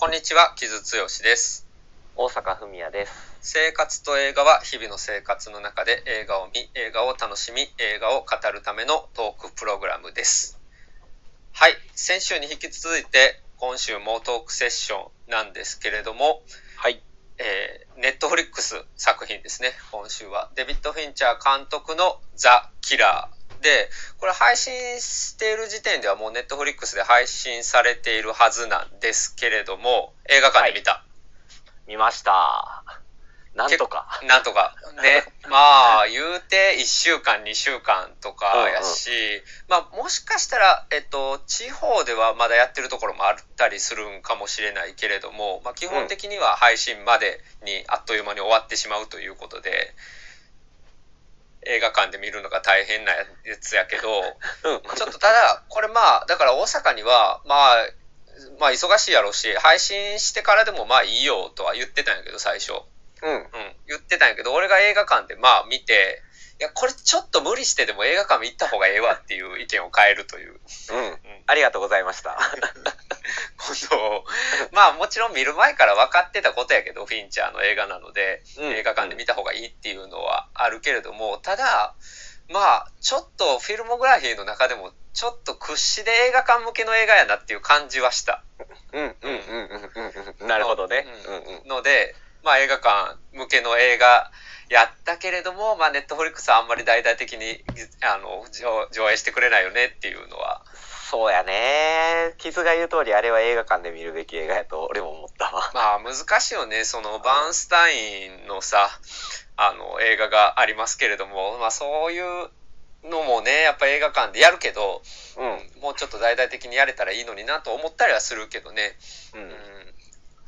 こんにちは、木津剛です。大阪文也です。生活と映画は日々の生活の中で映画を見、映画を楽しみ、映画を語るためのトークプログラムです。はい、先週に引き続いて今週もトークセッションなんですけれども、はい。えー、ネットフリックス作品ですね、今週は。デビッド・フィンチャー監督のザ・キラー。で、これ配信している時点ではもうネットフリックスで配信されているはずなんですけれども、映画館で見た。見ました。なんとか。なんとか。ね。まあ、言うて1週間、2週間とかやし、まあ、もしかしたら、えっと、地方ではまだやってるところもあったりするんかもしれないけれども、まあ、基本的には配信までにあっという間に終わってしまうということで、映画館で見るのが大変なやつやけど、うん。ちょっとただ、これまあ、だから大阪には、まあ、まあ忙しいやろうし、配信してからでもまあいいよとは言ってたんやけど、最初。うん。うん、言ってたんやけど、俺が映画館でまあ見て、いや、これちょっと無理してでも映画館行った方がええわっていう意見を変えるといううん。ありがとうございました。ことを、まあもちろん見る前から分かってたことやけど、フィンチャーの映画なので、うん映画館で見た方がいいっていうのはあるけれども、ただ、まあちょっとフィルモグラフィーの中でも、ちょっと屈指で映画館向けの映画やなっていう感じはした。うん。うん。うん。うん。うん。うん。なるほどね。ううんん。うん。ので、まあ映画館向けの映画やったけれども、まあネットフリックスはあんまり大々的にあの上上映してくれないよねっていうのは、そうやね。傷が言う通り、あれは映画館で見るべき映画やと俺も思ったわ。まあ難しいよね。そのバーンスタインのさ、あの映画がありますけれども、まあそういうのもね、やっぱ映画館でやるけど、うん。もうちょっと大々的にやれたらいいのになと思ったりはするけどね。う。うんん。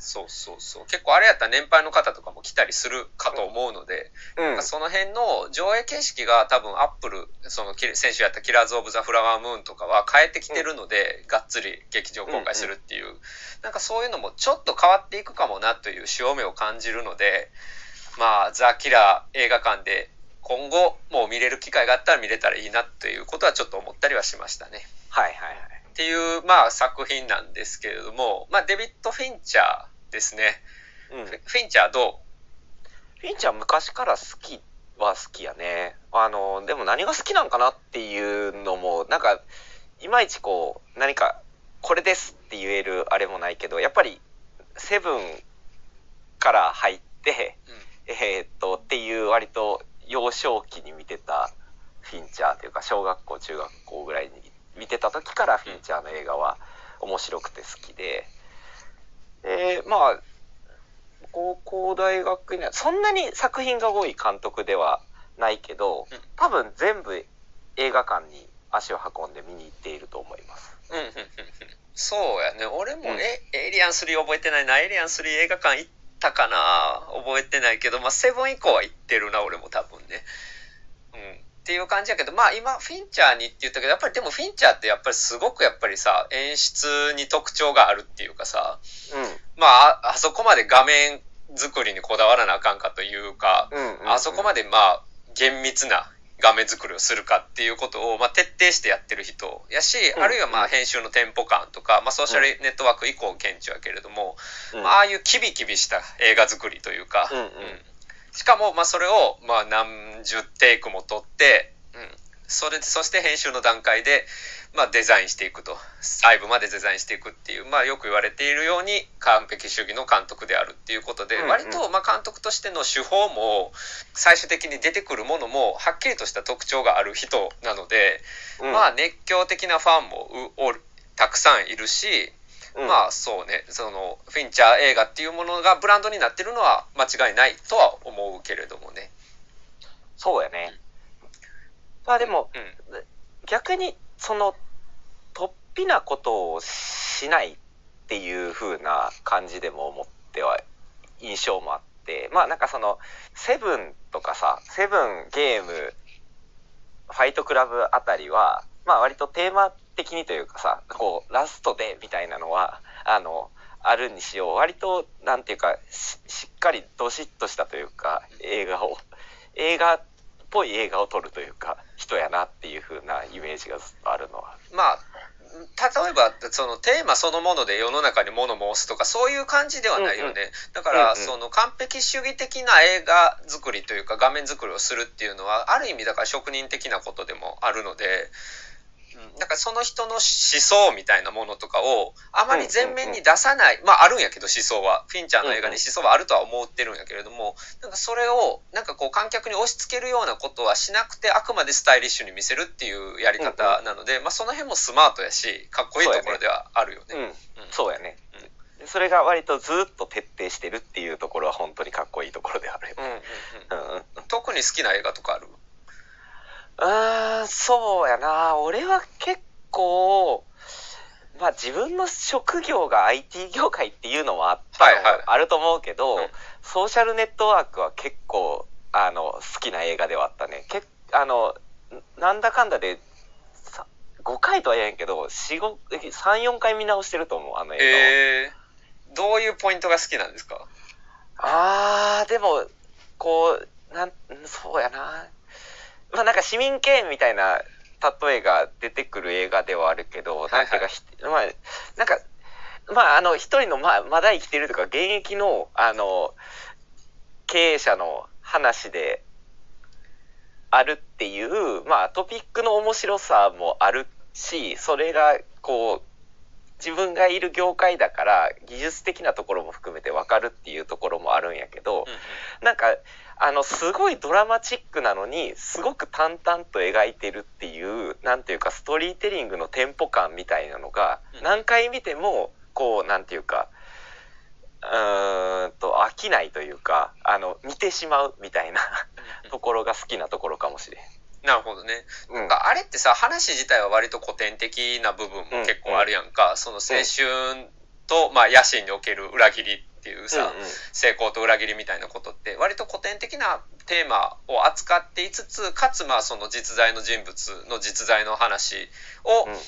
そうそうそう。結構あれやったら年配の方とかも来たりするかと思うので、うん。その辺の上映形式が多分アップル、そのき先週やったキラーズ・オブ・ザ・フラワームーンとかは変えてきてるので、がっつり劇場公開するっていう、なんかそういうのもちょっと変わっていくかもなという潮目を感じるので、まあ、ザ・キラー映画館で今後もう見れる機会があったら見れたらいいなということはちょっと思ったりはしましたね。はいはいはい。っていう、まあ作品なんですけれども、まあデビッド・フィンチャーですね。うん。フィンチャーどフィンチャー昔から好きは好きやね。あの、でも何が好きなんかなっていうのも、なんか、いまいちこう、何か、これですって言えるあれもないけど、やっぱり、セブンから入って、えーっと、っていう割と幼少期に見てたフィンチャーというか、小学校、中学校ぐらいに見てた時からフィンチャーの映画は面白くて好きで、で、まあ、高校大学にはそんなに作品が多い監督ではないけどうん多分全部映画館に足を運んで見に行っていると思いますううんうんうんうんそうやね。俺もうんね、エイリアン3覚えてないな。エイリアン3映画館行ったかな覚えてないけど、まあ、セブン以降は行ってるな、俺も多分ね。うん。っていう感じやけど、まあ今、フィンチャーにって言ったけど、やっぱりでもフィンチャーってやっぱりすごくやっぱりさ、演出に特徴があるっていうかさ、まあ、ああそこまで画面作りにこだわらなあかんかというか、うんうんうん。あそこまでまあ厳密な画面作りをするかっていうことを、まあ、徹底してやってる人やし、うん。あるいはまあ編集のテンポ感とか、まあ、ソーシャルネットワーク以降顕著やけれども、うん。まあ、ああいうキビキビした映画作りというか、うん。うんしかもまあそれをまあ何十テイクも撮って、うん、それそして編集の段階でまあデザインしていくと。細部までデザインしていくっていう、まあ、よく言われているように完璧主義の監督であるっていうことで、うんうん。割とまあ監督としての手法も最終的に出てくるものもはっきりとした特徴がある人なので、うん。まあ熱狂的なファンもうおるたくさんいるし、うん。まあそうね。そのフィンチャー映画っていうものがブランドになってるのは間違いないとは思うけれどもね。そうやね。まあでもうん。逆にその突飛なことをしないっていう風な感じでも思っては印象もあって。まあなんかそのセブンとかさセブンゲームファイトクラブあたりはまあ割とテーマ的にというかさこうラストでみたいなのはあのあるにしよう。割となんていうかししっかりどしっとしたというか映画を映画っぽい映画を撮るというか人やなっていう風なイメージがずっとあるのは。まあ例えばそのテーマそのもので世の中に物申すとかそういう感じではないよね、うんうん。だから、うんうん。その完璧主義的な映画作りというか画面作りをするっていうのはある意味だから職人的なことでもあるので、うん、だからその人の思想みたいなものとかをあまり前面に出さない、まああるんやけど思想は。フィンチャーの映画に思想はあるとは思ってるんやけれどもなんかそれをなんかこう観客に押し付けるようなことはしなくてあくまでスタイリッシュに見せるっていうやり方なので、まあその辺もスマートやしかっこいいところではあるよね。うん、そうやね。それが割とずっと徹底してるっていうところは本当にかっこいいところであるよ。うんうんうん。うんうん。特に好きな映画とかある？うーん、そうやな。俺は結構、まあ自分の職業が IT 業界っていうのもあはいはいあると思うけど、うんソーシャルネットワークは結構、あの、好きな映画ではあったね。けあの、なんだかんだで、さ5回とは言えんけど、4、5、3、4回見直してると思う、あの映画は。えー、どういうポイントが好きなんですか？あー、でも、こう、なん、そうやな。まあなんか市民権みたいな例えが出てくる映画ではあるけど、はいなんていうか、ひまあ、なんか、まああの、一人の、まあ、まだ生きてるとか、現役の、あの、経営者の話で、あるっていう、まあトピックの面白さもあるし、それが、こう、自分がいる業界だから技術的なところも含めて分かるっていうところもあるんやけど、うんなんかあのすごいドラマチックなのにすごく淡々と描いてるっていうなんていうかストーリーテリングのテンポ感みたいなのがうん。何回見てもこうなんていうかうーんと飽きないというかあの見てしまうみたいな ところが好きなところかもしれん。なるほどね。うん。なんかあれってさ話自体は割と古典的な部分も結構あるやんか、その青春と、まあ、野心における裏切りっていうさ、うんうん。成功と裏切りみたいなことって割と古典的なテーマを扱っていつつかつまあその実在の人物の実在の話を、うん。うん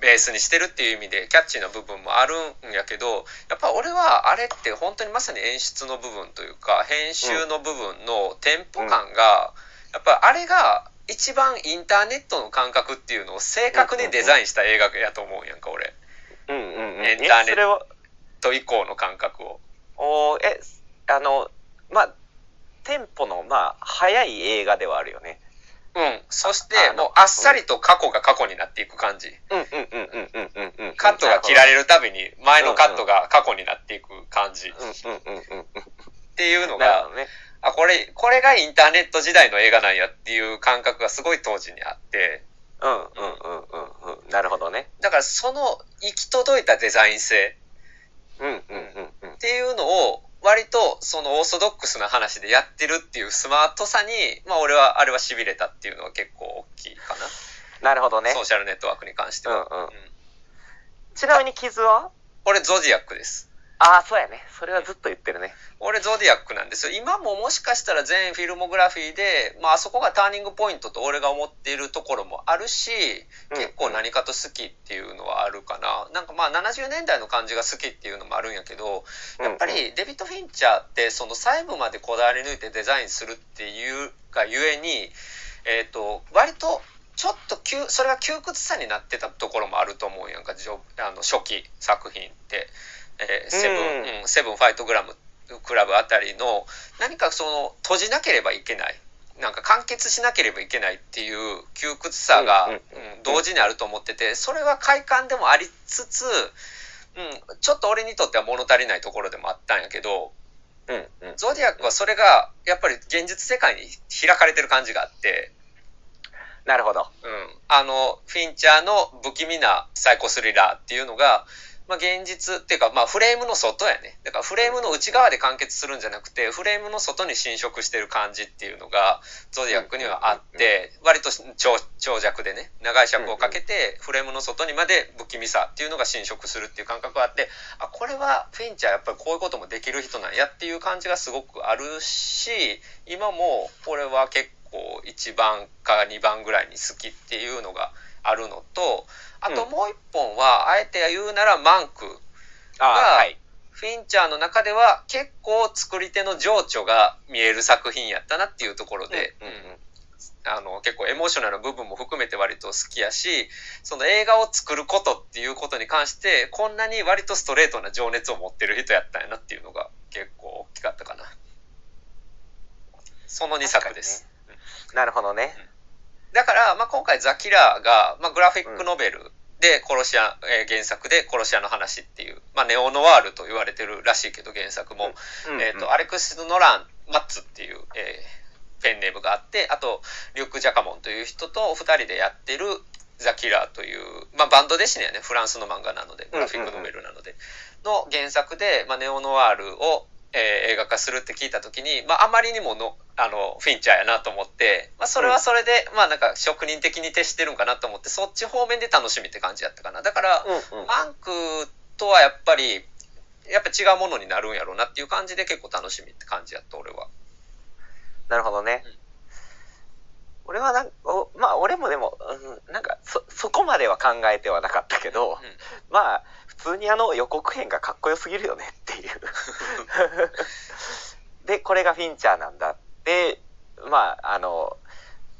ベースにしてるっていう意味でキャッチーな部分もあるんやけどやっぱ俺はあれって本当にまさに演出の部分というか編集の部分のテンポ感が、やっぱあれが一番インターネットの感覚っていうのを正確にデザインした映画やと思うんやんか俺うんうんうんエンターネット以降の感覚を。おえあのまあテンポのまあ速い映画ではあるよね。うん。そしてもうあっさりと過去が過去になっていく感じ。うんうんうんうんうんうんうん。カットが切られるたびに、前のカットが過去になっていく感じ。っうんうんうんうんうん。ていうのがなるほ、どね。あ、これ、これがインターネット時代の映画なんやっていう感覚がすごい当時にあって、うんうんうんうんうん。なるほどね。だからその行き届いたデザイン性うんうんうんうんっ。ていうのを、割とそのオーソドックスな話でやってるっていうスマートさに、まあ俺はあれは痺れたっていうのは結構大きいかな。なるほどねソ。ーシャルネットワークに関しては。うんうんちなみに傷は？俺ゾディアックです。ああ、そうやね。それはずっと言ってるね。俺ゾディアックなんですよ。今ももしかしたら全フィルモグラフィーで、まああそこがターニングポイントと俺が思っているところもあるし、うん結構何かと好きっていうのはあるかな。なんかまあ70年代の感じが好きっていうのもあるんやけど、やっぱりデビッド・フィンチャーってその細部までこだわり抜いてデザインするっていうがゆえに、えっ、と、割とちょっと窮それが窮屈さになってたところもあると思うやんか、じょあの初期作品って。えーセブン、うんうんセブンファイトグラムクラブあたりの何かその閉じなければいけない。なんか完結しなければいけないっていう窮屈さが、うんうんうん同時にあると思っててそれは快感でもありつつ、うん、ちょっと俺にとっては物足りないところでもあったんやけどうんうん。ゾディアックはそれがやっぱり現実世界に開かれてる感じがあって、なるほど。うん、あのフィンチャーの不気味なサイコスリラーっていうのが、まあ、現実っていうか、まあ、フレームの外やね。だからフレームの内側で完結するんじゃなくてフレームの外に侵食してる感じっていうのがゾディアックにはあって割と長長尺でね長い尺をかけてフレームの外にまで不気味さっていうのが侵食するっていう感覚があってあこれはフィンチャーやっぱりこういうこともできる人なんやっていう感じがすごくあるし今も俺は結構1番か2番ぐらいに好きっていうのがあるのとあともう一本はあえて言うならマンクがはい。フィンチャーの中では結構作り手の情緒が見える作品やったなっていうところで、うんうんうんあの結構エモーショナルな部分も含めて割と好きやし、その映画を作ることっていうことに関して、こんなに割とストレートな情熱を持ってる人やったんやなっていうのが結構大きかったかな。その2作です。ね、なるほどね。だから、まあ、今回ザ・キラーが、まあ、グラフィックノベルで殺し屋、えー、原作で殺し屋の話っていう、まあ、ネオノワールと言われてるらしいけど原作も、うん。えっ、ー、と、アレクシス・ノラン・マッツっていう、えー、ペンネームがあって、あと、リュック・ジャカモンという人と二人でやってるザ・キラーという、まあ、バンド弟子ね、フランスの漫画なので、グラフィックノベルなので、の原作で、まあ、ネオノワールを、えー、映画化するって聞いた時に、まあ、あまりにものあのフィンチャーやなと思って、まあ、それはそれで、うん、まあなんか職人的に徹してるんかなと思ってそっち方面で楽しみって感じやったかな。だから、うんうん、マンクとはやっぱりやっぱ違うものになるんやろうなっていう感じで結構楽しみって感じやった俺は。なるほどね、うん、俺はなんおまあ俺もでも、うん、なんかそそこまでは考えてはなかったけど、うん、まあ普通にあの予告編がかっこよすぎるよねっていう。でこれがフィンチャーなんだってまああの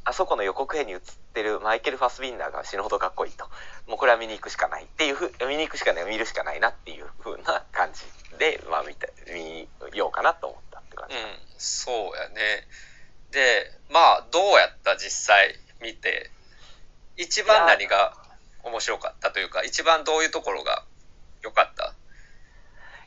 あそこの予告編に映ってるマイケル・ファスビンダーが死ぬほどかっこいいと。もうこれは見に行くしかないっていうふ見に行くしかない見るしかないなっていうふうな感じで、まあ、見た見ようかなと思ったって感じ、うん、そうやね。でまあどうやった実際見て一番何が面白かったというか一番どういうところが良かった？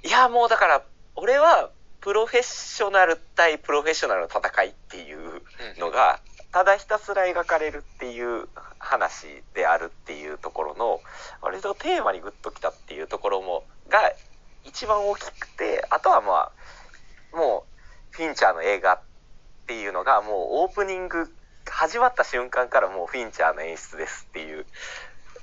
いやもうだから俺はプロフェッショナル対プロフェッショナルの戦いっていうのが、ただひたすら描かれるっていう話であるっていうところの割とテーマにグッときたっていうところもが一番大きくてあとはまあもうフィンチャーの映画っていうのがもうオープニング始まった瞬間からもうフィンチャーの演出ですっていう。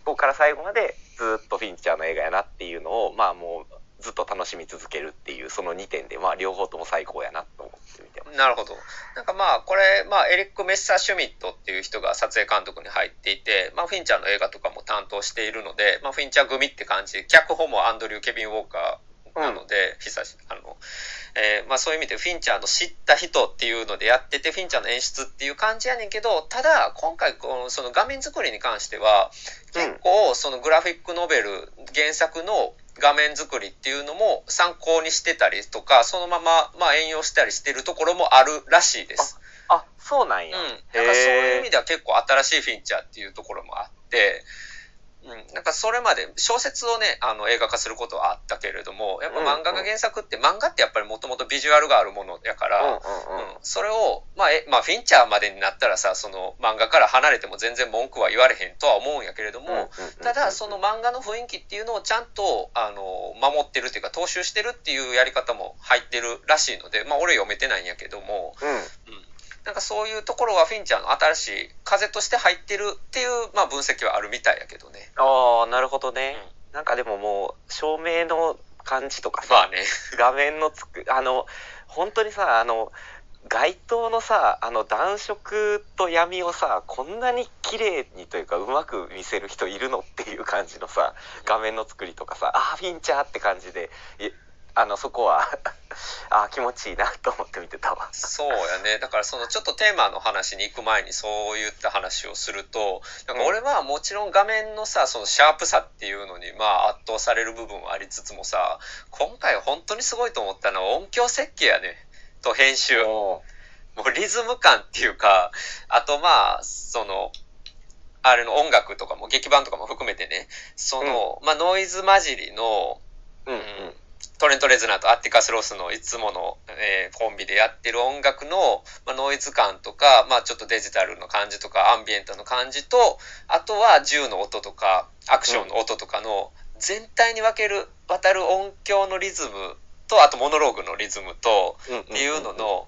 ここから最後までずっとフィンチャーの映画やなっていうのをまあもうずっと楽しみ続けるっていうその2点でまあ両方とも最高やなと思ってみてます。なるほど。なんかまあこれ、まあ、エリック・メッサーシュミットっていう人が撮影監督に入っていて、まあ、フィンチャーの映画とかも担当しているので、まあ、フィンチャー組って感じ脚本もアンドリュー・ケビン・ウォーカーなので、久しあのえー、まあ、そういう意味でフィンチャーの知った人っていうのでやっててフィンチャーの演出っていう感じやねんけどただ今回このその画面作りに関しては結構そのグラフィックノベル原作の画面作りっていうのも参考にしてたりとか、そのまま、まあ、援用したりしてるところもあるらしいです。あ、そうなんや。うん。だからそういう意味では結構新しいフィンチャーっていうところもあって、うん、なんかそれまで小説をねあの映画化することはあったけれどもやっぱ漫画が原作って、うんうん、漫画ってやっぱりもともとビジュアルがあるものやから、うん、うんうん、それを、まあえまあ、フィンチャーまでになったらさその漫画から離れても全然文句は言われへんとは思うんやけれども、ただその漫画の雰囲気っていうのをちゃんとあの守ってるっていうか踏襲してるっていうやり方も入ってるらしいのでまあ俺読めてないんやけども、うん、うんなんかそういうところはフィンチャーの新しい風として入ってるっていう、まあ、分析はあるみたいやけどね。ああ、なるほどね。うん、なんかでももう、照明の感じとかさ、まあね、画面のつく、あの、本当にさ、あの、街灯のさ、あの暖色と闇をさ、こんなに綺麗にというか、うまく見せる人いるのっていう感じのさ、画面の作りとかさ、ああ、フィンチャーって感じで、あのそこは あ気持ちいいなと思って見てたわ。そうやね。だからそのちょっとテーマの話に行く前にそういった話をするとなんか俺はもちろん画面のさそのシャープさっていうのにまあ圧倒される部分はありつつもさ今回本当にすごいと思ったのは音響設計やね。と編集。もうリズム感っていうかあとまあそのあれの音楽とかも劇版とかも含めてね。その、うん、まあノイズ混じりの、うん、うんトレント・レズナーとアッティカス・ロスのいつもの、えー、コンビでやってる音楽の、まあ、ノイズ感とか、まあ、ちょっとデジタルの感じとかアンビエントの感じとあとは銃の音とかアクションの音とかの全体に分ける渡る音響のリズムとあとモノローグのリズムとっていうのの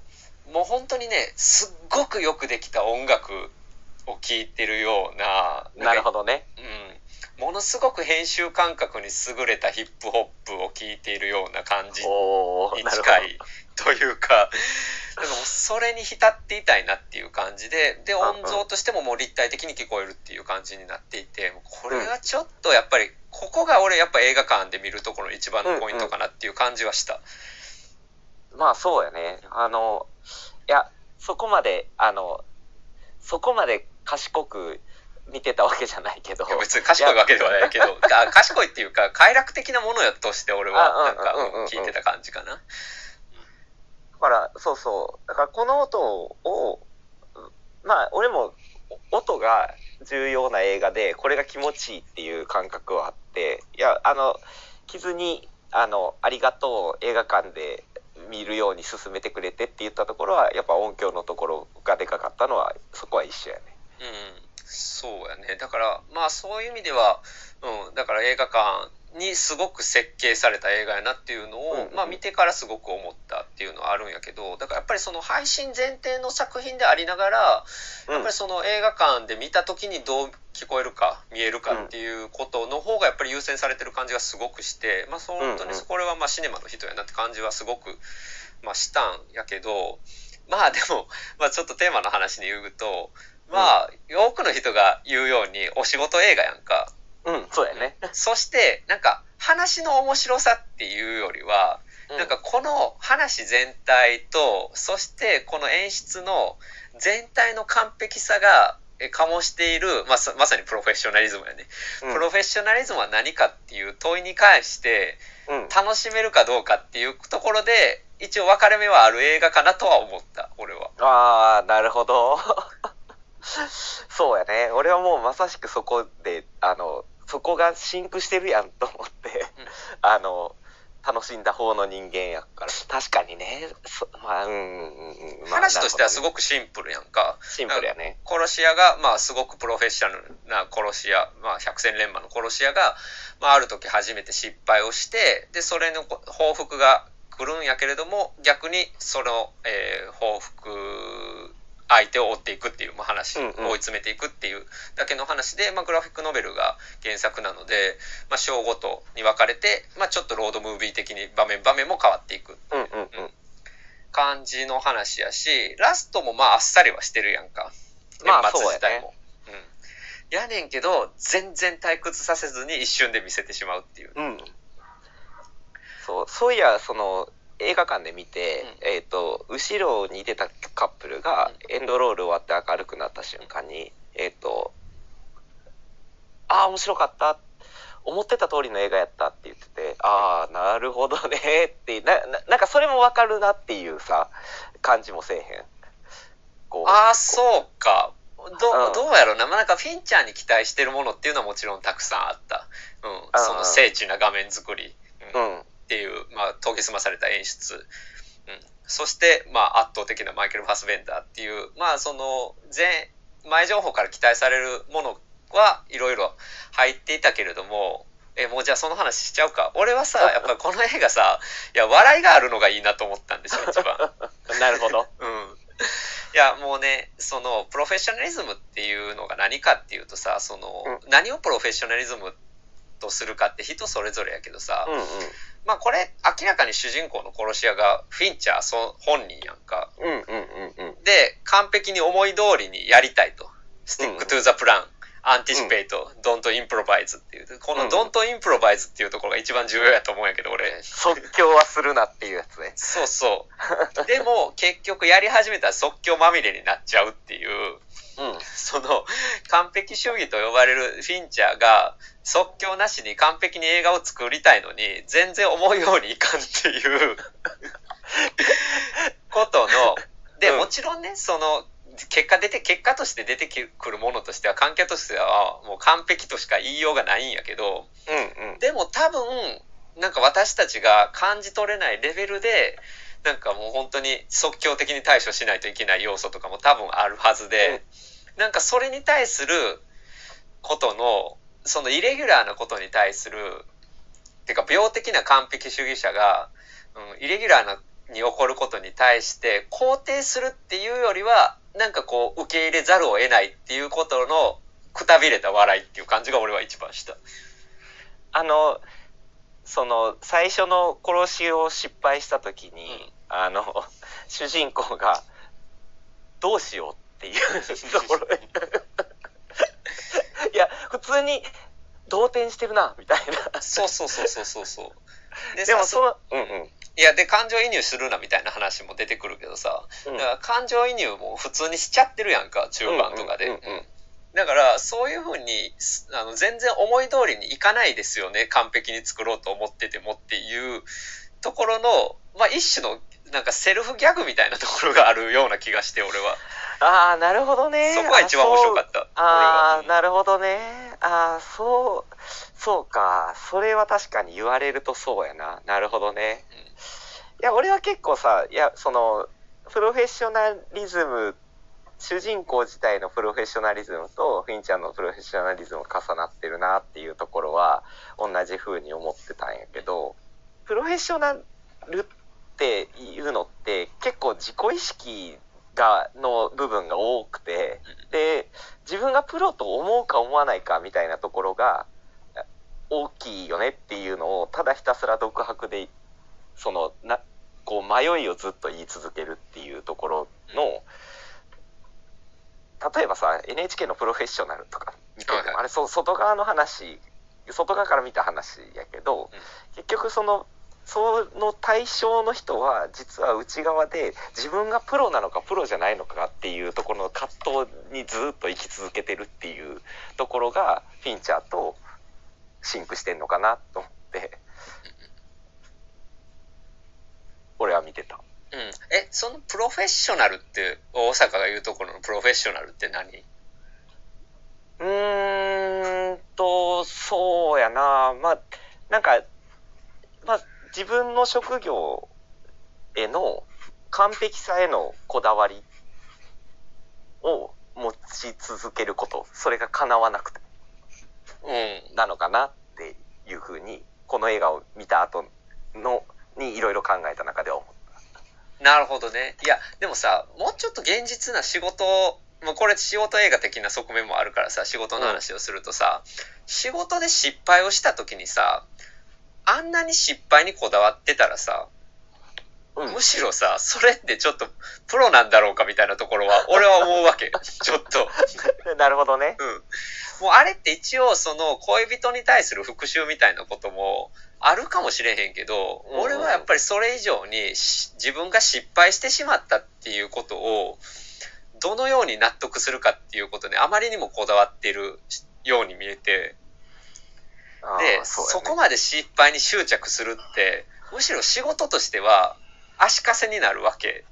もう本当にねすっごくよくできた音楽を聴いてるようななるほどね、うん、ものすごく編集感覚に優れたヒップホップを聴いているような感じに近いというか、なんかもうそれに浸っていたいなっていう感じで、で、音像としてももう立体的に聞こえるっていう感じになっていて、これはちょっとやっぱり、ここが俺やっぱ映画館で見るところの一番のポイントかなっていう感じはした。うんうん、まあそうやね。あの、いや、そこまで、あの、そこまで賢く見てたわけじゃないけど別に賢いわけではないけど、あ賢いっていうか、快楽的なものやとして俺は、なんか、聞いてた感じかな。だからそうそうだからこの音をまあ俺も音が重要な映画でこれが気持ちいいっていう感覚はあっていやあの傷にあの「ありがとう映画館で見るように勧めてくれて」って言ったところはやっぱ音響のところがでかかったのはそこは一緒やね。うん、そうやね。だから、まあそういう意味では、うん、だから映画館にすごく設計された映画やなっていうのを、うんうんまあ見てからすごく思ったっていうのはあるんやけど、だからやっぱりその配信前提の作品でありながら、うん。やっぱりその映画館で見た時にどう聞こえるか見えるかっていうことの方がやっぱり優先されてる感じがすごくして、まあ本当にこれはまあシネマの人やなって感じはすごく、まあしたんやけど、まあでも、まあちょっとテーマの話に言うと、まあ多くの人が言うようにお仕事映画やんか。うん、そうやね。そしてなんか話の面白さっていうよりは、なんかこの話全体と、そしてこの演出の全体の完璧さがえ醸している、まあ、さまさにプロフェッショナリズムやね、うん、プロフェッショナリズムは何かっていう問いに関してうん、楽しめるかどうかっていうところで一応分かれ目はある映画かなとは思った俺は。ああ、なるほど。そうやね。俺はもうまさしくそこで、あの、そこがシンクしてるやんと思って、あの、楽しんだ方の人間やから。確かにね。そまあ、うんうんうん。まあ話としてはすごくシンプルやんか。シンプルやね。殺し屋が、まあ、すごくプロフェッショナルな殺し屋、まあ、百戦錬磨の殺し屋が、まあ、ある時初めて失敗をして、で、それのこ報復が来るんやけれども、逆にその、えー報復相手を追っていくっていう、まあ、話、追い詰めていくっていうだけの話で、まあ、グラフィックノベルが原作なので、まあ、章ごとに分かれて、まあ、ちょっとロードムービー的に場面場面も変わっていくうんうんうん。感じの話やし、ラストもまああっさりはしてるやんか。まあ年末そうやね自体も。うん。やねんけど、全然退屈させずに一瞬で見せてしまうっていう。うん。そう、そういや、その、映画館で見て、えっ、と、後ろに出たカップルが、エンドロール終わって明るくなった瞬間に、えっ、と、ああ、面白かった。思ってた通りの映画やったって言ってて、ああ、なるほどねってなな、なんかそれもわかるなっていうさ、感じもせえへん。ああ、そうか。どうんどうやろうな。まあ、なんかフィンチャーに期待してるものっていうのはもちろんたくさんあった。うん。その精緻な画面作り。うんうん。っていう、まあ、研ぎ澄まされた演出。うん。そして、まあ、圧倒的なマイケル・ファスベンダーっていう、まあ、その、前、前情報から期待されるものはいろいろ入っていたけれども、え、もうじゃあその話しちゃうか。俺はさ、やっぱりこの映画さ、いや、笑いがあるのがいいなと思ったんですよ、一番。なるほど。うん。いや、もうね、その、プロフェッショナリズムっていうのが何かっていうとさ、その、う何をプロフェッショナリズムとするかって人それぞれやけどさ、うんうん。まあこれ明らかに主人公の殺し屋がフィンチャーそ本人やんか。うんうんうんうん。で、完璧に思い通りにやりたいと。 Stick to the plan, anticipate, don't improvise っていう。こうんの don't improvise っていうところが一番重要やと思うんやけど、俺。即興はするなっていうやつね。そうそう。でも結局やり始めたら即興まみれになっちゃうっていう。うん。その完璧主義と呼ばれるフィンチャーが即興なしに完璧に映画を作りたいのに全然思うようにいかんっていう ことのでうんもちろんねその結果出て結果として出てくるものとしては観客としてはもう完璧としか言いようがないんやけどうんうん。でも多分なんか私たちが感じ取れないレベルでなんかもう本当に即興的に対処しないといけない要素とかも多分あるはずで、なんかそれに対することのそのイレギュラーなことに対するてか病的な完璧主義者が、うん、イレギュラーなに起こることに対して肯定するっていうよりはなんかこう受け入れざるを得ないっていうことのくたびれた笑いっていう感じが俺は一番した。あの、その、最初の殺しを失敗した時に、うんあの、主人公が、どうしようっていうところで。いや、普通に、動転してるな、みたいな。そうそうそうそうそうそう。ででもさその、うんうん。いやで感情移入するなみたいな話も出てくるけどさ、うんだから感情移入も普通にしちゃってるやんか中盤とかで、うんうんうんうんだからそういうふうにすあの全然思い通りにいかないですよね完璧に作ろうと思っててもっていうところの、まあ、一種のなんかセルフギャグみたいなところがあるような気がして俺はああなるほどねそこが一番面白かったああ、なるほどね。ああ、そう、そうか。それは確かに言われるとそうやな。なるほどね。いや、俺は結構さ、いや、その、プロフェッショナリズム、主人公自体のプロフェッショナリズムと、フィンちゃんのプロフェッショナリズム重なってるなっていうところは、同じ風に思ってたんやけど、プロフェッショナルっていうのって、結構自己意識が、の部分が多くて、で、自分がプロと思うか思わないかみたいなところが大きいよねっていうのをただひたすら独白でそのなこう迷いをずっと言い続けるっていうところの例えばさ NHK の「プロフェッショナル」とか見てても、はいはい。あれそ外側の話外側から見た話やけど、結局そのその対象の人は実は内側で自分がプロなのかプロじゃないのかっていうところの葛藤にずっと生き続けてるっていうところがフィンチャーとシンクしてんのかなと思って。俺は見てた。うん、えそのプロフェッショナルって大阪が言うところのプロフェッショナルって何？うーんと、そうやな。まあ、なんか、まあ、自分の職業への完璧さへのこだわりを持ち続けること、それが叶わなくて、うん。なのかなっていうふうに、この映画を見た後の、にいろいろ考えた中では思う。なるほどね。いや、でもさ、もうちょっと現実な仕事を、まあ、これ仕事映画的な側面もあるからさ、仕事の話をするとさ、仕事で失敗をした時にさ、あんなに失敗にこだわってたらさ、うんむしろさ、それってちょっとプロなんだろうかみたいなところは、俺は思うわけ。ちょっと。なるほどね。うん。もうあれって一応その恋人に対する復讐みたいなこともあるかもしれへんけど、俺はやっぱりそれ以上にし自分が失敗してしまったっていうことをどのように納得するかっていうことにあまりにもこだわっているように見えて、で、そねそこまで失敗に執着するって、むしろ仕事としては足かせになるわけ。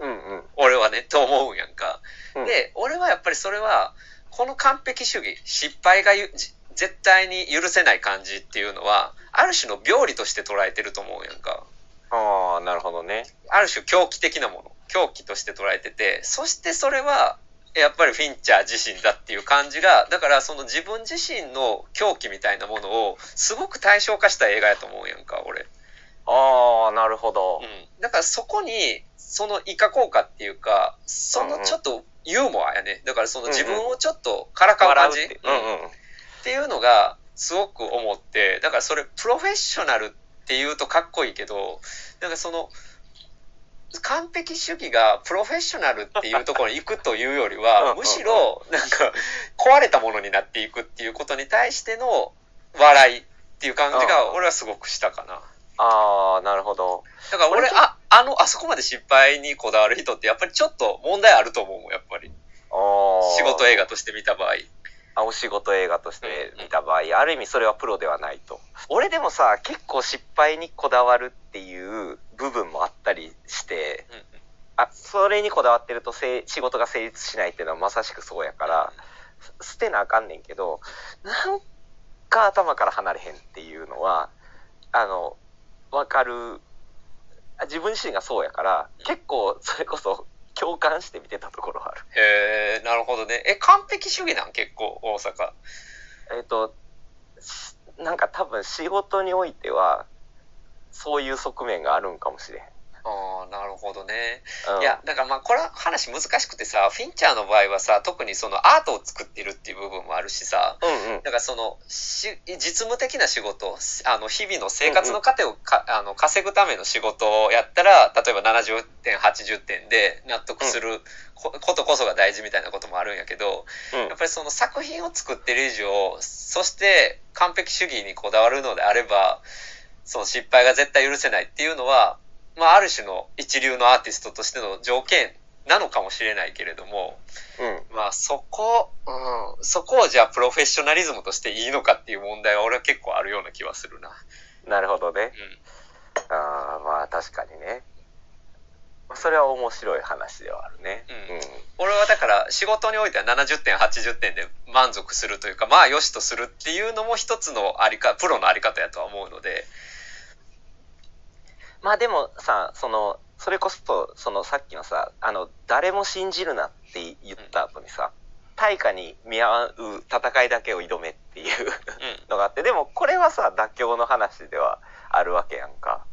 うんうん。俺はね、と思うんやんか。うんで、俺はやっぱりそれは、この完璧主義、失敗が絶対に許せない感じっていうのは、ある種の病理として捉えてると思うやんか。ああ、なるほどね。ある種狂気的なもの、狂気として捉えてて、そしてそれは、やっぱりフィンチャー自身だっていう感じが、だからその自分自身の狂気みたいなものを、すごく対象化した映画やと思うやんか、俺。ああ、なるほど。うん。だからそこに、そのイカ効果っていうか、そのちょっとユーモアやね。だからその自分をちょっとからかう感じ、笑うって。うんうん。っていうのがすごく思って、だからそれプロフェッショナルっていうとかっこいいけど、なんかその、完璧主義がプロフェッショナルっていうところに行くというよりうんは、うんむしろなんか壊れたものになっていくっていうことに対しての笑いっていう感じが俺はすごくしたかな。ああ、なるほど。だから俺、俺あ、あの、あそこまで失敗にこだわる人ってやっぱりちょっと問題あると思うもん、やっぱり。仕事映画として見た場合。あお仕事映画として見た場合、ある意味それはプロではないと。俺でもさ、結構失敗にこだわるっていう部分もあったりして、うんうんあ、それにこだわってると仕事が成立しないっていうのはまさしくそうやから、す捨てなあかんねんけど、なんか頭から離れへんっていうのは、あの、わかる。あ自分自身がそうやから、結構それこそ共感して見てたところはある。へえ、なるほどね。え、完璧主義なん？結構、大阪。えっ、と、しなんか多分仕事においては、そういう側面があるんかもしれへん。ああ、なるほどね。うん、いや、だからまあ、これは話難しくてさ、フィンチャーの場合はさ、特にそのアートを作ってるっていう部分もあるしさ、うんうん。だからそのし実務的な仕事あの日々の生活の糧をか、あの稼ぐための仕事をやったら例えば70点80点で納得するこことこそが大事みたいなこともあるんやけどうんやっぱりその作品を作ってる以上そして完璧主義にこだわるのであればその失敗が絶対許せないっていうのはまあ、ある種の一流のアーティストとしての条件なのかもしれないけれども、うん。まあそこ、うん、そこをじゃあプロフェッショナリズムとしていいのかっていう問題は俺は結構あるような気はするな。なるほどね。うん。ああ、まあ確かにね。それは面白い話ではあるね。うん俺はだから仕事においては70点、80点で満足するというか、まあよしとするっていうのも一つのありか、プロのあり方やとは思うので、まあでもさ、その、それこそ、そのさっきのさ、あの、誰も信じるなって言った後にさ、対価に見合う戦いだけを挑めっていううん。のがあって、でもこれはさ、妥協の話ではあるわけやんか。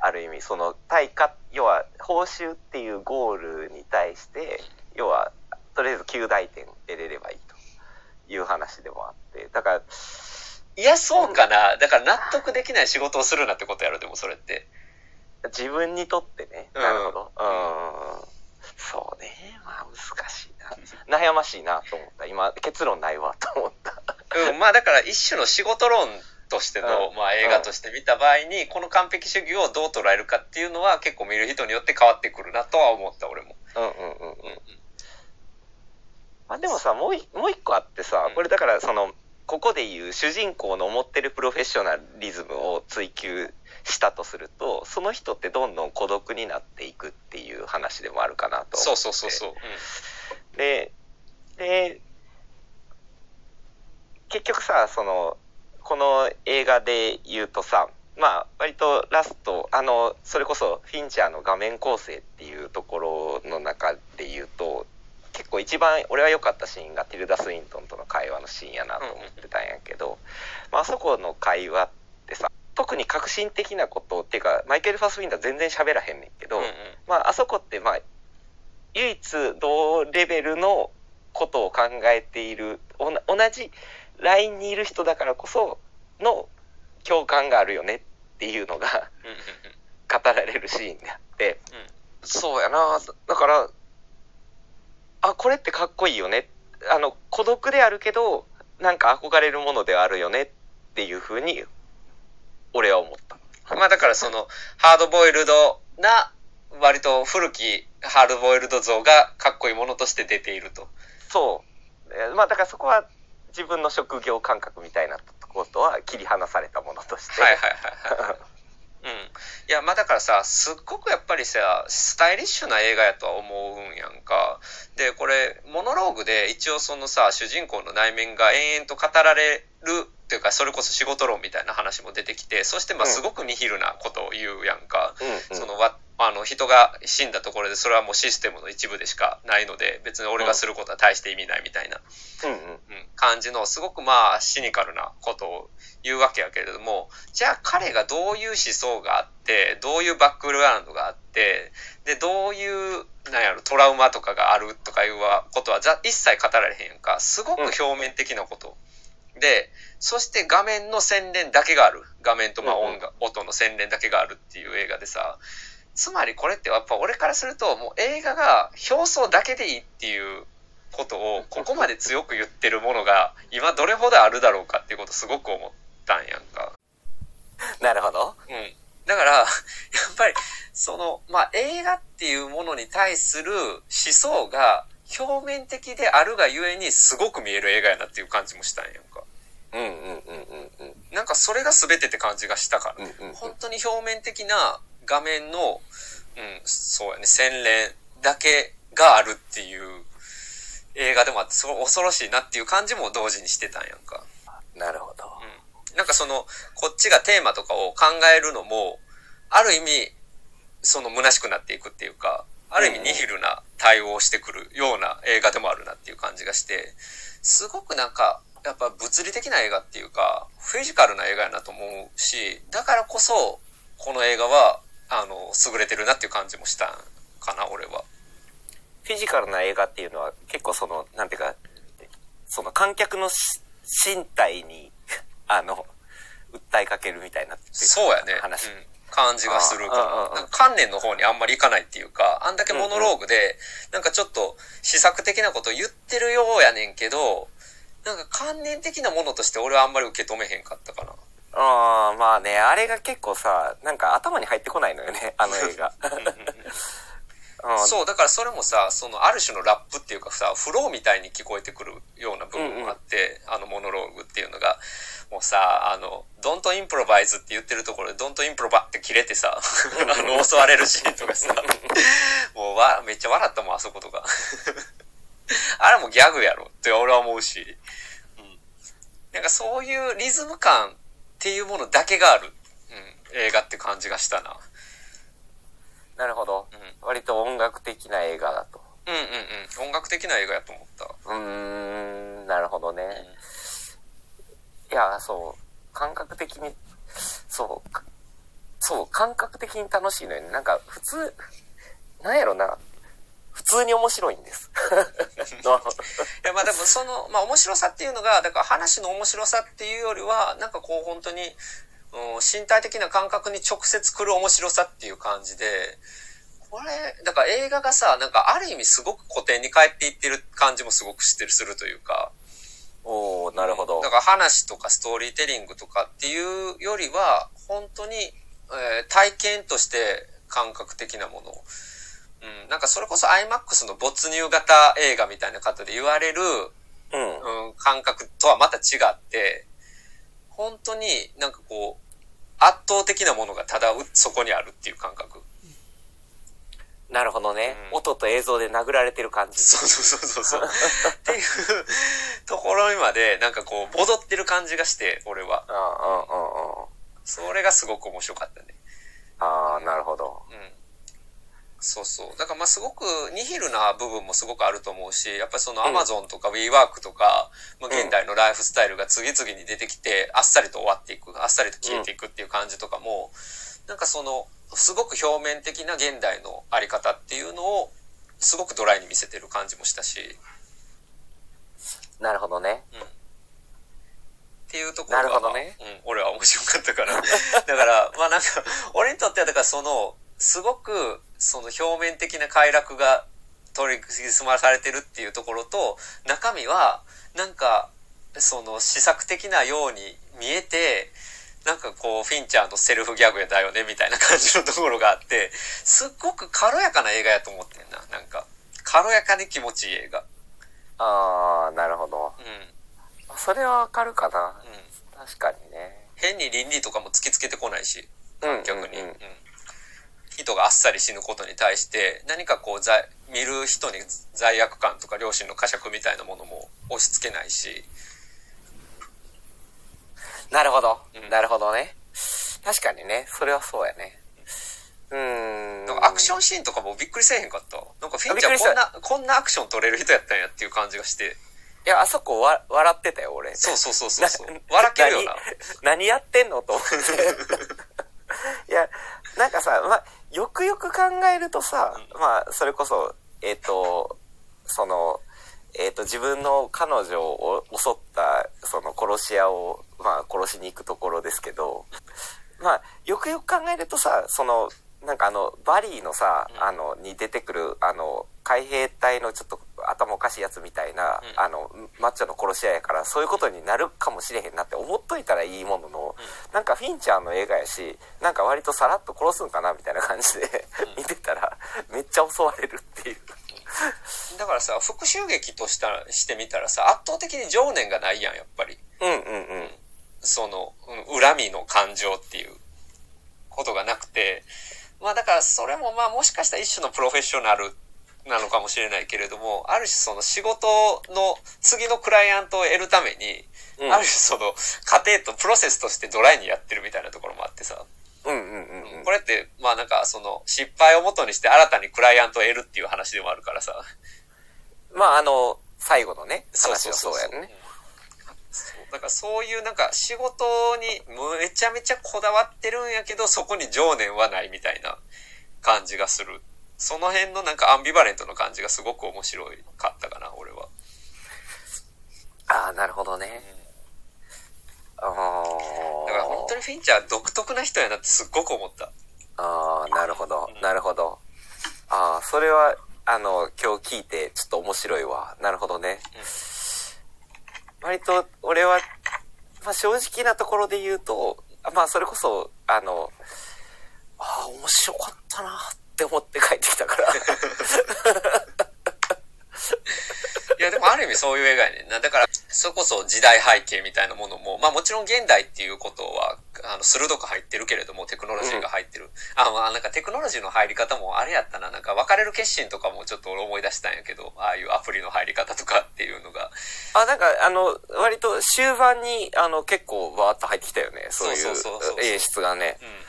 ある意味、その対価、要は報酬っていうゴールに対して、要は、とりあえず9大点得れればいいという話でもあって、だから、いや、そうかな。だから納得できない仕事をするなってことやろ、でもそれって。自分にとってね、うんなるほど。うん。そうね。まあ難しいな。悩ましいなと思った。今、結論ないわと思った。うん、まあだから一種の仕事論としての、うんまあ映画として見た場合に、この完璧主義をどう捉えるかっていうのは結構見る人によって変わってくるなとは思った、俺も。うんうんうんうん。まあでもさ、もういもう一個あってさ、これだからその、ここで言う主人公の持ってるプロフェッショナリズムを追求したとすると、その人ってどんどん孤独になっていくっていう話でもあるかなと。そうそうそうそう。うんで、で、結局さ、その、この映画で言うとさ、まあ、割とラスト、あの、それこそフィンチャーの画面構成っていうところの中で言うと、結構一番俺は良かったシーンがティルダ・スウィントンとの会話のシーンやなと思ってたんやけど、まあ、あそこの会話ってさ、特に革新的なことっていうか、マイケル・ファスビンダー全然喋らへんねんけど、うんうん。まあ、あそこって、まあ、唯一同レベルのことを考えている、同じラインにいる人だからこその共感があるよねっていうのが語られるシーンであって、うんそうやな、だから、あ、これってかっこいいよね。あの、孤独であるけど、なんか憧れるものではあるよねっていうふうに、俺は思った。まあだからその、ハードボイルドな、割と古きハードボイルド像がかっこいいものとして出ていると。そう。えーまあだからそこは自分の職業感覚みたいなことは切り離されたものとして。はいはいはいはい。うん。いや、まあだからさ、すっごくやっぱりさ、スタイリッシュな映画やとは思うんやんか。で、これ、モノローグで一応そのさ、主人公の内面が延々と語られるっていうか、それこそ仕事論みたいな話も出てきて、そしてまあうん。すごくニヒルなことを言うやんか。うんうん。そのわあの人が死んだところでそれはもうシステムの一部でしかないので別に俺がすることは大して意味ないみたいな、うん。うんうん、感じのすごくまあシニカルなことを言うわけやけれどもじゃあ彼がどういう思想があってどういうバックグラウンドがあってでどういうなんやろトラウマとかがあるとかいうことはざ一切語られへんやんか。すごく表面的なこと、でそして画面の洗練だけがある画面とまあうんうん音が、音の洗練だけがあるっていう映画でさつまりこれってやっぱ俺からするともう映画が表層だけでいいっていうことをここまで強く言ってるものが今どれほどあるだろうかっていうことすごく思ったんやんか。なるほど。うん。だから、やっぱり、その、まあ、映画っていうものに対する思想が表面的であるがゆえにすごく見える映画やなっていう感じもしたんやんか。うんうんうんうんうんなんかそれが全てって感じがしたから。うんうんうん本当に表面的な画面の、うん、そうやね、洗練だけがあるっていう映画でもあって、そ恐ろしいなっていう感じも同時にしてたんやんか。なるほど。うん。なんかその、こっちがテーマとかを考えるのも、ある意味、その虚しくなっていくっていうか、ある意味ニヒルな対応をしてくるような映画でもあるなっていう感じがして、すごくなんか、やっぱ物理的な映画っていうか、フィジカルな映画やなと思うし、だからこそ、この映画は、あの、優れてるなっていう感じもしたんかな、俺は。フィジカルな映画っていうのは結構その、なんていうか、その観客のし身体に、あの、訴えかけるみたいなそうやね。話。うん感じがするかああああら。なんか観念の方にあんまりいかないっていうか、あんだけモノローグで、なんかちょっと試作的なこと言ってるようやねんけど、なんか観念的なものとして俺はあんまり受け止めへんかったかな。あまあね、あれが結構さ、なんか頭に入ってこないのよね、あの映画。うん、そう、だからそれもさ、そのある種のラップっていうかさ、フローみたいに聞こえてくるような部分もあって、あのモノローグっていうのが、もうさ、あの、ドントインプロバイズって言ってるところで、ドントインプロバって切れてさ、あの、襲われるシーンとかさ、もうわ、めっちゃ笑ったもん、あそことか。あれもギャグやろって俺は思うし、うん。なんかそういうリズム感っていうものだけがある、うん、映画って感じがしたな。なるほど。うん割と音楽的な映画だと。うんうんうん。音楽的な映画やと思った。うーん、なるほどね。いや、そう、感覚的に、そう、かそう、感覚的に楽しいのよね。なんか、普通、なんやろな、普通に面白いんです。いやまあでもその、まあ面白さっていうのが、だから話の面白さっていうよりは、なんかこう本当に、うん、身体的な感覚に直接来る面白さっていう感じで、これ、だから映画がさ、なんかある意味すごく古典に帰っていってる感じもすごくしてる、するというか、おー、なるほどだ。から話とかストーリーテリングとかっていうよりは、本当に、えー体験として感覚的なもの。うん、なんかそれこそ IMAX の没入型映画みたいな方で言われる、うん。うん、感覚とはまた違って、本当になんかこう、圧倒的なものがただうそこにあるっていう感覚。なるほどね。うん音と映像で殴られてる感じ。そうそうそうそう。っていうところにまでなんかこう戻ってる感じがして、俺は。うんうんうんうん。それがすごく面白かったね。あー、なるほど。うん。そうそう。だからまあすごくニヒルな部分もすごくあると思うし、やっぱりそのうん Amazon とか WeWork とか、まあ現代のライフスタイルが次々に出てきて、あっさりと終わっていく、あっさりと消えていくっていう感じとかも、なんかその、すごく表面的な現代のあり方っていうのを、すごくドライに見せてる感じもしたし、なるほどね。っていうところが、なるほどねうん、俺は面白かったから。だから、まあなんか、俺にとっては、だからその、すごく、その表面的な快楽が取り澄まされてるっていうところと、中身は、なんか、その、試作的なように見えて、なんかこう、フィンチャーのセルフギャグだよね、みたいな感じのところがあって、すっごく軽やかな映画やと思ってんな。なんか、軽やかに気持ちいい映画。あー、なるほど。うん。うん。それはわかるかな。確かにね。変に倫理とかも突きつけてこないし。うん。逆に、うんうん人があっさり死ぬことに対して何かこう罪見る人に罪悪感とか良心の呵責みたいなものも押し付けないし、なるほどうん。なるほどね。確かにね。それはそうやね。うーん。なんかアクションシーンとかもびっくりせえへんかったなんかフィンチャびっくりしたーこんなこんなアクション撮れる人やったんやっていう感じがしていや、あそこわ、笑ってたよ、俺。そうそうそうそうそう笑けるよな 何何やってんのと思って。いや、なんかさ、まあ、よくよく考えるとさ、まあ、それこそ、えっ、と、その、えっ、と、自分の彼女を襲った、その殺し屋を、まあ、殺しに行くところですけど、まあ、よくよく考えるとさ、その、なんかあの、バリーのさ、うん。あの、に出てくる、あの、海兵隊のちょっと頭おかしいやつみたいな、うん。あの、マッチョの殺し屋やから、そういうことになるかもしれへんなって思っといたらいいものの、なんかフィンチャーの映画やし、なんか割とさらっと殺すんかなみたいな感じで見てたら、めっちゃ襲われるっていう。だからさ復讐劇としたしてみたらさ圧倒的に情念がないやんやっぱり。うんうんうん。その、うん恨みの感情っていうことがなくて、まあだからそれもまあもしかしたら一種のプロフェッショナルなのかもしれないけれども、ある種その仕事の次のクライアントを得るために、うんある種その過程とプロセスとしてドライにやってるみたいなところもあってさ、うんうんうんうんこ。れってまあなんかその失敗をもとにして新たにクライアントを得るっていう話でもあるからさ、まああの、最後のね、そう話はそうそうそうそうやね。そうだからそういうなんか仕事にめちゃめちゃこだわってるんやけどそこに情念はないみたいな感じがする。その辺のなんかアンビバレントの感じがすごく面白いかったかな、俺は。ああ、なるほどね。ああ。だから本当にフィンチャー独特な人やなってすっごく思った。ああ、なるほどうん、なるほど。ああ、それは、あの、今日聞いて、ちょっと面白いわ。なるほどね。割と、俺は、まあ、正直なところで言うと、まあそれこそ、あの、ああ、面白かったなって思って帰ってきたから。いや、でもある意味そういう映画やねんな。だから、それこそ時代背景みたいなものも、まあもちろん現代っていうことは、あの、鋭く入ってるけれども、テクノロジーが入ってる。あ、まあなんかテクノロジーの入り方もあれやったな。なんか別れる決心とかもちょっと俺思い出したんやけど、ああいうアプリの入り方とかっていうのが。あ、なんか、あの、割と終盤に、あの、結構バーッと入ってきたよね。そういそう演出がね。うんうんうん。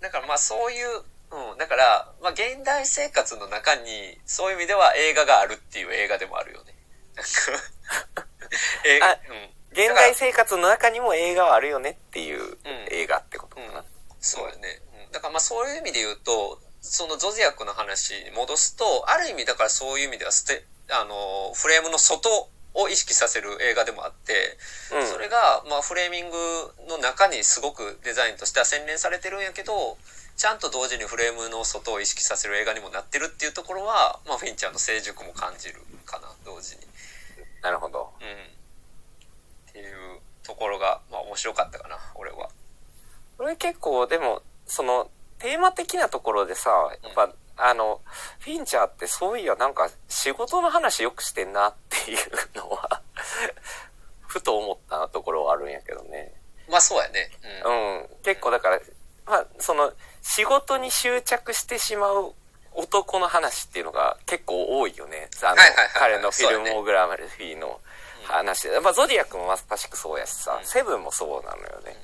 だからまあそういう、うん、だから、まあ現代生活の中に、そういう意味では映画があるっていう映画でもあるよね。映画、あうん。現代生活の中にも映画はあるよねっていう映画ってことかな。そうやね。うんだからまあそういう意味で言うと、そのゾディアックの話に戻すと、ある意味だからそういう意味ではステ、あの、フレームの外を意識させる映画でもあって、うん。それが、まあフレーミングの中にすごくデザインとしては洗練されてるんやけど、ちゃんと同時にフレームの外を意識させる映画にもなってるっていうところは、まあフィンチャーの成熟も感じるかな、同時に。なるほど。うん。っていうところが、まあ面白かったかな、俺は。これ結構、でも、その、テーマ的なところでさ、やっぱ、あの、フィンチャーってそういやなんか仕事の話よくしてんなっていうのは、ふと思ったところはあるんやけどね。まあそうやね。うん。うん。結構だから、まあ、その、仕事に執着してしまう男の話っていうのが結構多いよね。あの、はいはいはいはい彼のフィルモグラフィーの話で。まあ、ゾディアックもまさしくそうやしさ、うんセブンもそうなのよね。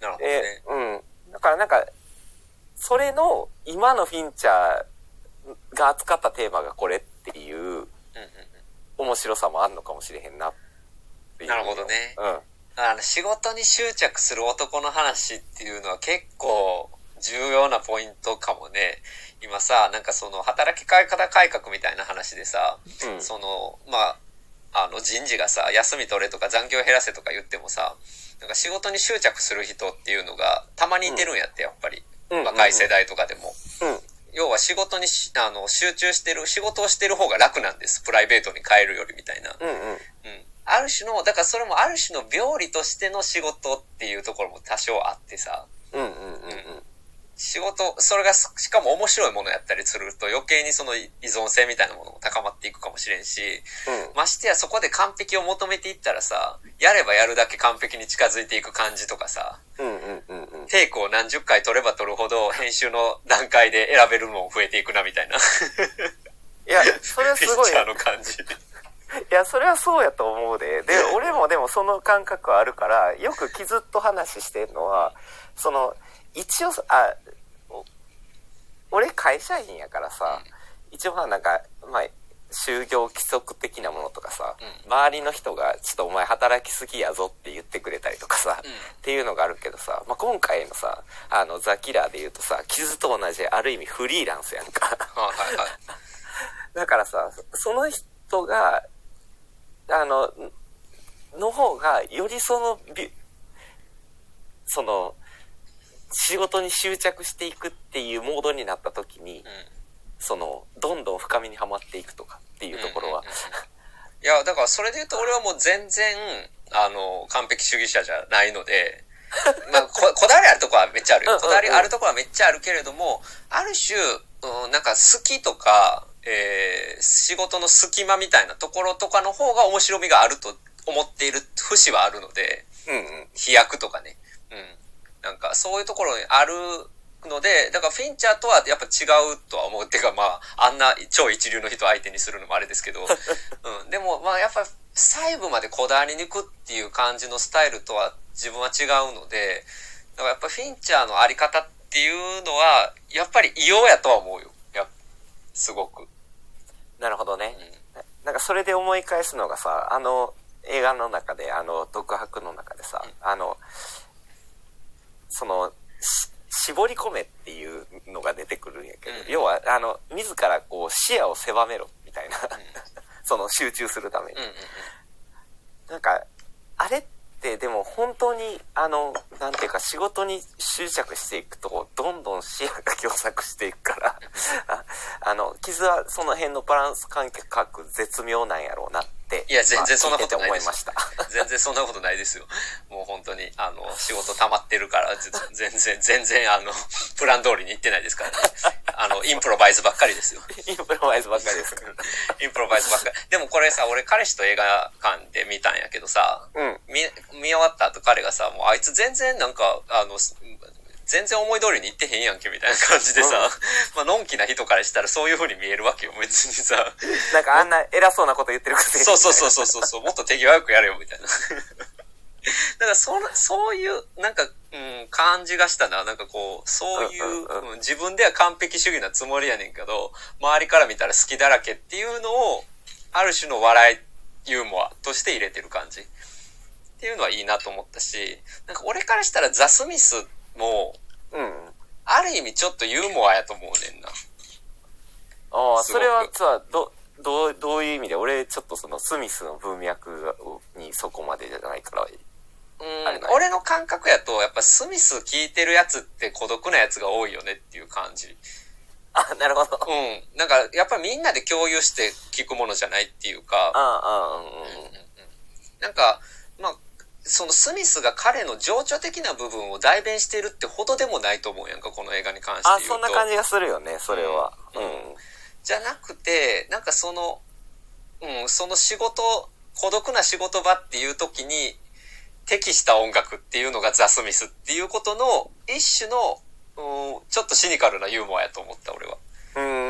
なるほどでね。、うん。だからなんか、それの今のフィンチャーが扱ったテーマがこれっていう面白さもあんのかもしれへんなっていう。なるほどねうん。あの、仕事に執着する男の話っていうのは結構重要なポイントかもね。今さ、なんかその働き方改革みたいな話でさ、うん。その、まあ、あの人事がさ、休み取れとか残業減らせとか言ってもさ、なんか仕事に執着する人っていうのがたまにいてるんやって、やっぱり。うん若い世代とかでも。うん。要は仕事にしあの集中してる、仕事をしてる方が楽なんです。プライベートに変えるよりみたいな。うんうん。うん。ある種の、だからそれもある種の病理としての仕事っていうところも多少あってさ、うんうんうんうん。仕事、それがすしかも面白いものやったりすると余計にその依存性みたいなものも高まっていくかもしれんし、うん。ましてやそこで完璧を求めていったらさ、やればやるだけ完璧に近づいていく感じとかさ、うんうんうんうん。テイクを何十回取れば取るほど編集の段階で選べるのも増えていくなみたいな。いや、それはすごいピッチャ。ーの感じ。いや、それはそうやと思うで。で、俺もでもその感覚はあるから、よくきずっと話してんのは、その、一応さ、あ、お俺会社員やからさ、一応まあなんか、まあ、就業規則的なものとかさ、うん周りの人がちょっとお前働きすぎやぞって言ってくれたりとかさ、うんっていうのがあるけどさ、まあ、今回のさ、あの、ザ・キラーで言うとさ、傷と同じある意味フリーランスやんか。はいはいはい。だからさ、その人が、あの、の方が、よりその、びその、仕事に執着していくっていうモードになった時に、うんその、どんどん深みにはまっていくとかっていうところはうんうんうんうんいや、だからそれで言うと俺はもう全然、あの、完璧主義者じゃないので、まあ、ここだわりあるとこはめっちゃあるよ。こだわりあるとこはめっちゃあるけれども、ある種、うん、なんか好きとか、えー仕事の隙間みたいなところとかの方が面白みがあると思っている節はあるので、うんうん。飛躍とかね。うん。なんかそういうところにあるので、だからフィンチャーとはやっぱ違うとは思う。てかまあ、あんな超一流の人相手にするのもあれですけど、うん。でもまあやっぱ細部までこだわりに行くっていう感じのスタイルとは自分は違うので、だからやっぱフィンチャーのあり方っていうのは、やっぱり異様やとは思うよ。やっすごく。なるほどね。うんなんかそれで思い返すのがさ、あの映画の中で、あの独白の中でさ、あの、その、し絞り込めっていうのが出てくるんやけど、うん要は、あの、自らこう視野を狭めろみたいな、その集中するために。うんうんうん。なんか、あれってでも本当に、あの、なんていうか仕事に執着していくと、どんどん視野が狭窄していくから、ああの、傷はその辺のバランス感覚絶妙なんやろうなって。いや全然そんなことないですた。全然そんなことないですよ。もう本当に、あの、の、仕事溜まってるから、ず全然、全然、あの、プラン通りに行ってないですからね。あの、インプロバイズばっかりですよ。インプロバイズばっかりですか インプロバイズばっかり。でもこれさ、俺彼氏と映画館で見たんやけどさ、うん。見、見終わった後彼がさ、もうあいつ全然なんか、あの、全然思い通りに行ってへんやんけ、みたいな感じでさ、うん まあ、のんきな人からしたらそういう風に見えるわけよ、別にさ。なんかあんな偉そうなこと言ってるくせに。そうそうそうそうそうそう、もっと手際よくやれよ、みたいな。だからそ、そういう、なんか、うん、感じがしたな。なんかこう、そういう、うん自分では完璧主義なつもりやねんけど、周りから見たら好きだらけっていうのを、ある種の笑い、ユーモアとして入れてる感じ。っていうのはいいなと思ったし、なんか俺からしたらザ・スミスも、うん。ある意味ちょっとユーモアやと思うねんな。ああ、それはさ、ど、どう、どういう意味で俺ちょっとそのスミスの文脈にそこまでじゃないから。うん俺の感覚やと、やっぱスミス聞いてるやつって孤独なやつが多いよねっていう感じ。あ、なるほど。あうん。なんか、やっぱりみんなで共有して聞くものじゃないっていうか、うんうんうんなんか、まあ、そのスミスが彼の情緒的な部分を代弁してるってほどでもないと思うやんか、この映画に関して言あ、うと。そんな感じがするよね、それは。ううんん。じゃなくて、なんかその、うん、その仕事、孤独な仕事場っていう時に適した音楽っていうのがザ・スミスっていうことの一種の、うん、ちょっとシニカルなユーモアやと思った、俺は。うーん。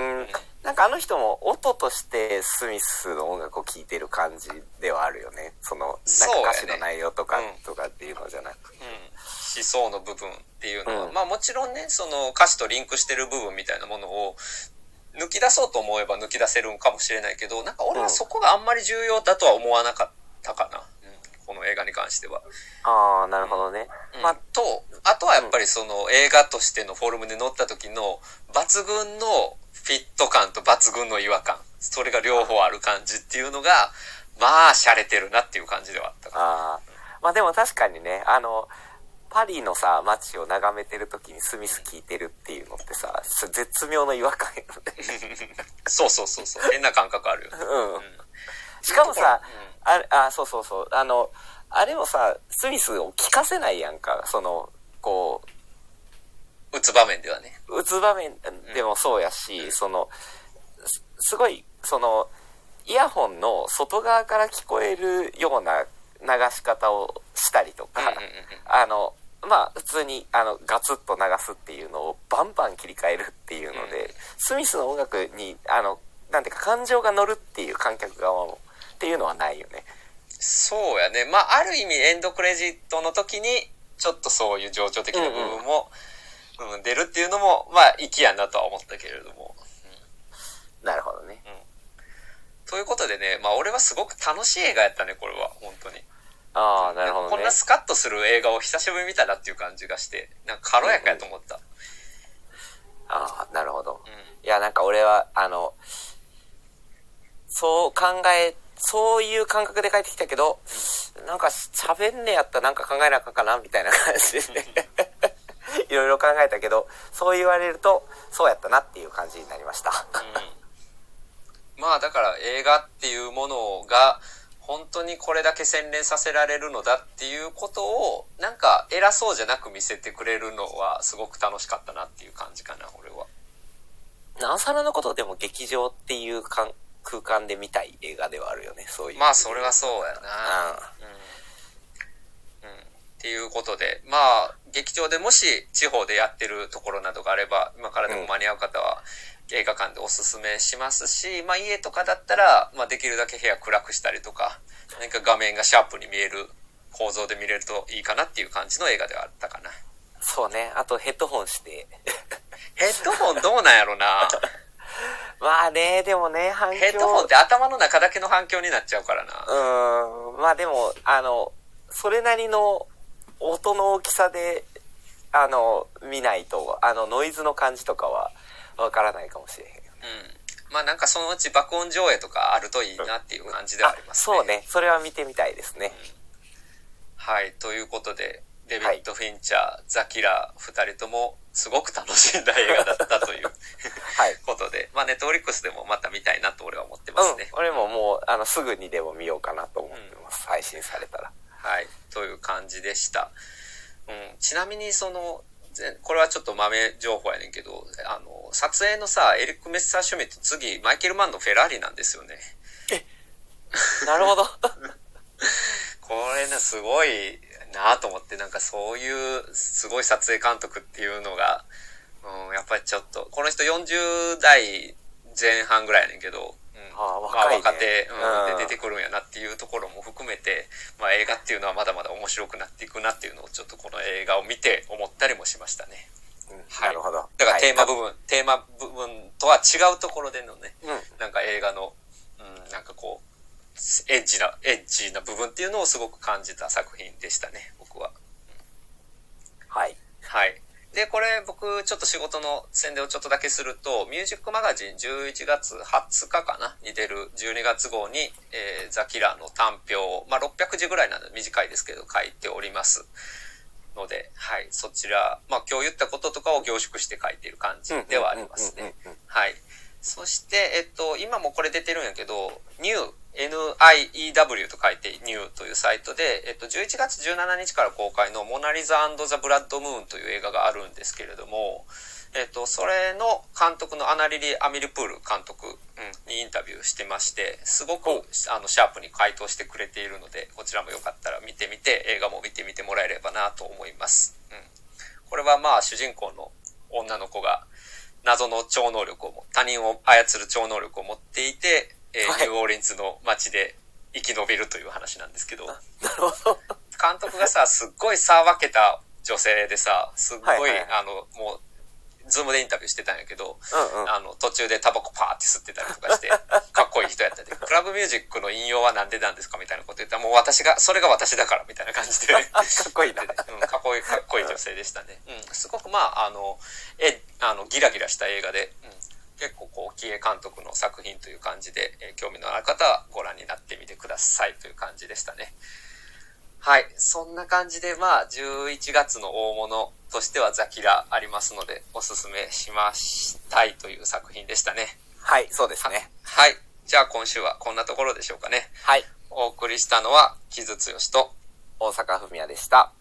あの人も音としてスミスの音楽を聴いてる感じではあるよね。その、なんか歌詞の内容とか、うんとかっていうのじゃなく。うん、思想の部分っていうのは、うんまあもちろんね、その歌詞とリンクしてる部分みたいなものを抜き出そうと思えば抜き出せるんかもしれないけど、なんか俺はそこがあんまり重要だとは思わなかったかな。映画に関しては。ああ、なるほどね。うんまあ、と、あとはやっぱりその映画としてのフォルムで乗った時の抜群のフィット感と抜群の違和感。それが両方ある感じっていうのが、まあ、洒落てるなっていう感じではあったかな。ああ。まあでも確かにね、あの、パリのさ、街を眺めてる時にスミス聴いてるっていうのってさ、絶妙の違和感よね。そうそうそうそう。変な感覚あるよね。うんうん。しかもさうん、あれ、あ、そうそうそう。あの、あれもさ、スミスを聞かせないやんか。その、こ打つ場面ではね。う、打つ場面でもそうやし、その、すすごい、その、イヤホンの外側から聞こえるような流し方をしたりとか、うんうんうんあの、まあ、普通に、あの、ガツッと流すっていうのをバンバン切り替えるっていうので、うんスミスの音楽に、あの、なんていうか感情が乗るっていう観客側も、っていうのはないよね。そうやね。まあ、ある意味エンドクレジットの時に、ちょっとそういう情緒的な部分も、うん出るっていうのも、まあ、粋やなとは思ったけれども。なるほどね。ということでね、まあ、俺はすごく楽しい映画やったね、これは。本当に。ああ、なるほどねこんな。スカッとする映画を久しぶりに見たなっていう感じがして、なんか軽やかやと思った。ああ、なるほど。うん。いや、なんか俺は、あの、そう考え、そういう感覚で帰ってきたけど、なんか喋んねやったらなんか考えなあかんかな、みたいな感じで、いろいろ考えたけど、そう言われると、そうやったなっていう感じになりました。うん、まあだから映画っていうものが本当にこれだけ洗練させられるのだっていうことをなんか偉そうじゃなく見せてくれるのはすごく楽しかったなっていう感じかな俺は。なおさらのことでも劇場っていうかん空間で見たい映画ではあるよね、そういう。まあそれはそうやな。うん。うん。っていうことで、まあ劇場でもし地方でやってるところなどがあれば今からでも間に合う方は映画館でおすすめしますし、まあ家とかだったら、まあできるだけ部屋暗くしたりとか、何か画面がシャープに見える構造で見れるといいかなっていう感じの映画ではあったかな。そうね。あとヘッドホンして。ヘッドホンどうなんやろな まあね、でもね、反響。ヘッドホンって頭の中だけの反響になっちゃうからな。うーん、まあでも、あの、それなりの音の大きさで、あの、見ないと、あの、ノイズの感じとかはわからないかもしれへん。うん。まあなんかそのうち爆音上映とかあるといいなっていう感じではありますね。そうね。それは見てみたいですね。はい。ということで、デビッド・フィンチャー、ザ・キラー、二人ともすごく楽しんだ映画だったというはい。ことで、まあネットフリックスでもまた見たいなと俺は思ってうんますね。。俺ももう、あの、すぐにでも見ようかなと思ってます。配信されたら。はい。という感じでした。ちなみにその、ぜこれはちょっと豆情報やねんけど、あの、撮影のさ、エリック・メッサーシュミット、次、マイケル・マンのフェラーリなんですよね。なるほど。これね、すごいなと思って、なんかそういう、すごい撮影監督っていうのが、うん、やっぱりちょっと、この人40代前半ぐらいやねんけど、うん、ああまあ若いね若手、うんうんで出てくるんやなっていうところも含めて、まあ映画っていうのはまだまだ面白くなっていくなっていうのをちょっとこの映画を見て思ったりもしましたね。うんはいなるほど。だからテーマ部分。分、テーマ部分とは違うところでのね、うん。なんか映画の、うん、なんかこう、エッジな、エッジな部分っていうのをすごく感じた作品でしたね、僕は。はい。はい。で、これ僕ちょっと仕事の宣伝をちょっとだけすると、ミュージックマガジン11月20日かな？に出る12月号に、えーザ・キラーの短編を、まあ600字ぐらいなので短いですけど書いております。ので、はい、そちら、まあ今日言ったこととかを凝縮して書いている感じではありますね。はい。そして、えっと、今もこれ出てるんやけど、new, NIEW と書いて new というサイトで、えっと、11月17日から公開のモナリザザ・ブラッド・ムーンという映画があるんですけれども、えっと、それの監督のアナリリ・アミルプール監督、うんにインタビューしてまして、すごくあのシャープに回答してくれているので、こちらもよかったら見てみて、映画も見てみてもらえればなと思います。うん、これはまあ主人公の女の子が謎の超能力をも、他人を操る超能力を持っていて、えーはいニューオーリンズの街で生き延びるという話なんですけど、なるほど。監督がさ、すっごいさ分けた女性でさ、すっごい、はいはいあの、もう、ズームでインタビューしてたんやけど、うんうん。あの、途中でタバコパーって吸ってたりとかして、かっこいい人やったで、クラブミュージックの引用はなんでなんですかみたいなこと言ったら、もう私が、それが私だから、みたいな感じで。かっこいいな。うん、かっこいい、かっこいい女性でしたね。うん、すごくまあ、あの、え、あの、ギラギラした映画で、うん、結構こう、キエ監督の作品という感じで、えー興味のある方はご覧になってみてくださいという感じでしたね。はい。そんな感じで、まあ、11月の大物としてはザ・キラーありますので、おすすめしましたいという作品でしたね。はい、そうですね。はい。じゃあ今週はこんなところでしょうかね。はい。お送りしたのは、木津剛と、大阪文也でした。